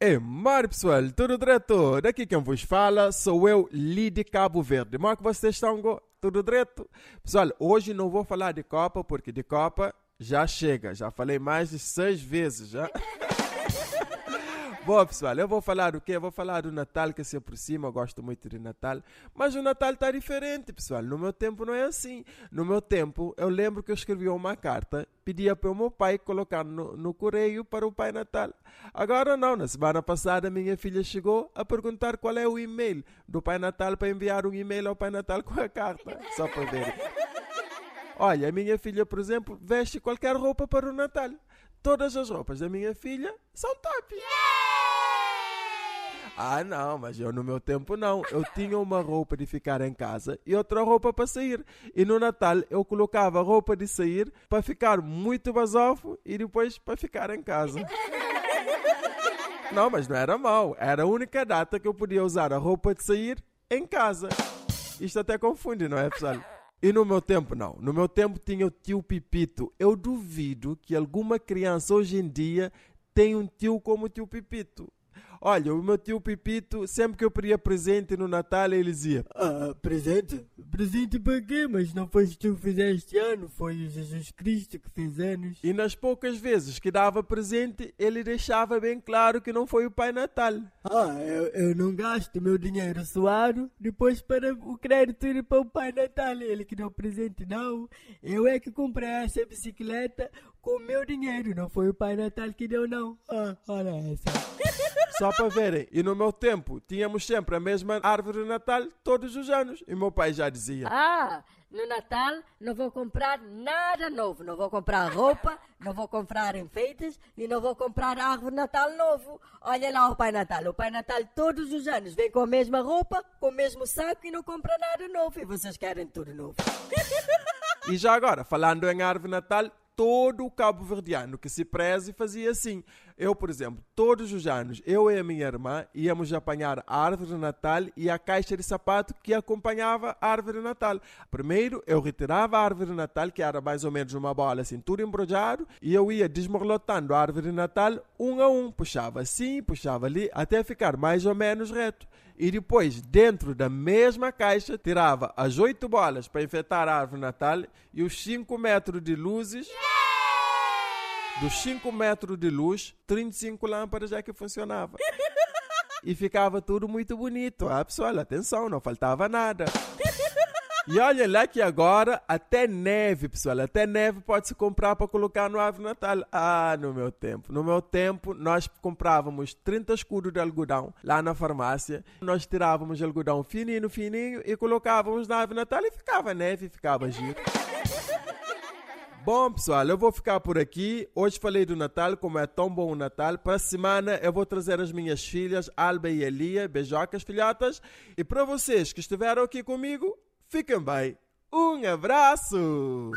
É, mar pessoal, tudo direto? Daqui quem vos fala sou eu, Lide Cabo Verde. Como é vocês estão? Tudo direto? Pessoal, hoje não vou falar de Copa, porque de Copa já chega. Já falei mais de seis vezes já. Bom, pessoal, eu vou falar do quê? Eu vou falar do Natal que se aproxima. Eu gosto muito de Natal. Mas o Natal está diferente, pessoal. No meu tempo não é assim. No meu tempo, eu lembro que eu escrevia uma carta, pedia para o meu pai colocar no, no correio para o Pai Natal. Agora não. Na semana passada, minha filha chegou a perguntar qual é o e-mail do Pai Natal para enviar um e-mail ao Pai Natal com a carta. Só para ver. Olha, a minha filha, por exemplo, veste qualquer roupa para o Natal. Todas as roupas da minha filha são top. Ah, não, mas eu no meu tempo não. Eu tinha uma roupa de ficar em casa e outra roupa para sair. E no Natal eu colocava roupa de sair para ficar muito basofo e depois para ficar em casa. Não, mas não era mal. Era a única data que eu podia usar a roupa de sair em casa. Isto até confunde, não é, pessoal? E no meu tempo, não. No meu tempo tinha o tio Pipito. Eu duvido que alguma criança hoje em dia tenha um tio como o tio Pipito. Olha, o meu tio Pipito, sempre que eu pedia presente no Natal, ele dizia: Ah, presente? Presente para quê? Mas não foi tu que fizeste ano, foi o Jesus Cristo que fez anos. E nas poucas vezes que dava presente, ele deixava bem claro que não foi o Pai Natal. Ah, eu, eu não gasto meu dinheiro suado, depois para o crédito ir para o Pai Natal. Ele que deu presente, não. Eu é que comprei essa bicicleta com o meu dinheiro, não foi o Pai Natal que deu, não. Ah, olha essa. Só para verem. E no meu tempo, tínhamos sempre a mesma árvore de Natal todos os anos. E meu pai já dizia: Ah, no Natal não vou comprar nada novo. Não vou comprar roupa, não vou comprar enfeites e não vou comprar árvore de Natal novo. Olha lá o Pai Natal. O Pai Natal todos os anos vem com a mesma roupa, com o mesmo saco e não compra nada novo. E vocês querem tudo novo. E já agora, falando em árvore de Natal, todo o cabo verdeano que se preze fazia assim. Eu, por exemplo, todos os anos, eu e a minha irmã íamos apanhar a árvore de Natal e a caixa de sapato que acompanhava a árvore de Natal. Primeiro, eu retirava a árvore de Natal, que era mais ou menos uma bola assim, tudo embrulhado, e eu ia desmorlotando a árvore de Natal um a um. Puxava assim, puxava ali, até ficar mais ou menos reto. E depois, dentro da mesma caixa, tirava as oito bolas para enfeitar a árvore Natal e os cinco metros de luzes. Dos 5 metros de luz, 35 lâmpadas já que funcionava. E ficava tudo muito bonito. Ah, pessoal, atenção, não faltava nada. E olha lá que agora até neve, pessoal, até neve pode se comprar para colocar no árvore natal. Ah, no meu tempo. No meu tempo, nós comprávamos 30 escudos de algodão lá na farmácia. Nós tirávamos algodão fininho, fininho e colocávamos na árvore natal e ficava neve, ficava giro. Bom, pessoal, eu vou ficar por aqui. Hoje falei do Natal, como é tão bom o Natal. Para a semana eu vou trazer as minhas filhas, Alba e Elia, beijocas, filhotas. E para vocês que estiveram aqui comigo, fiquem bem. Um abraço!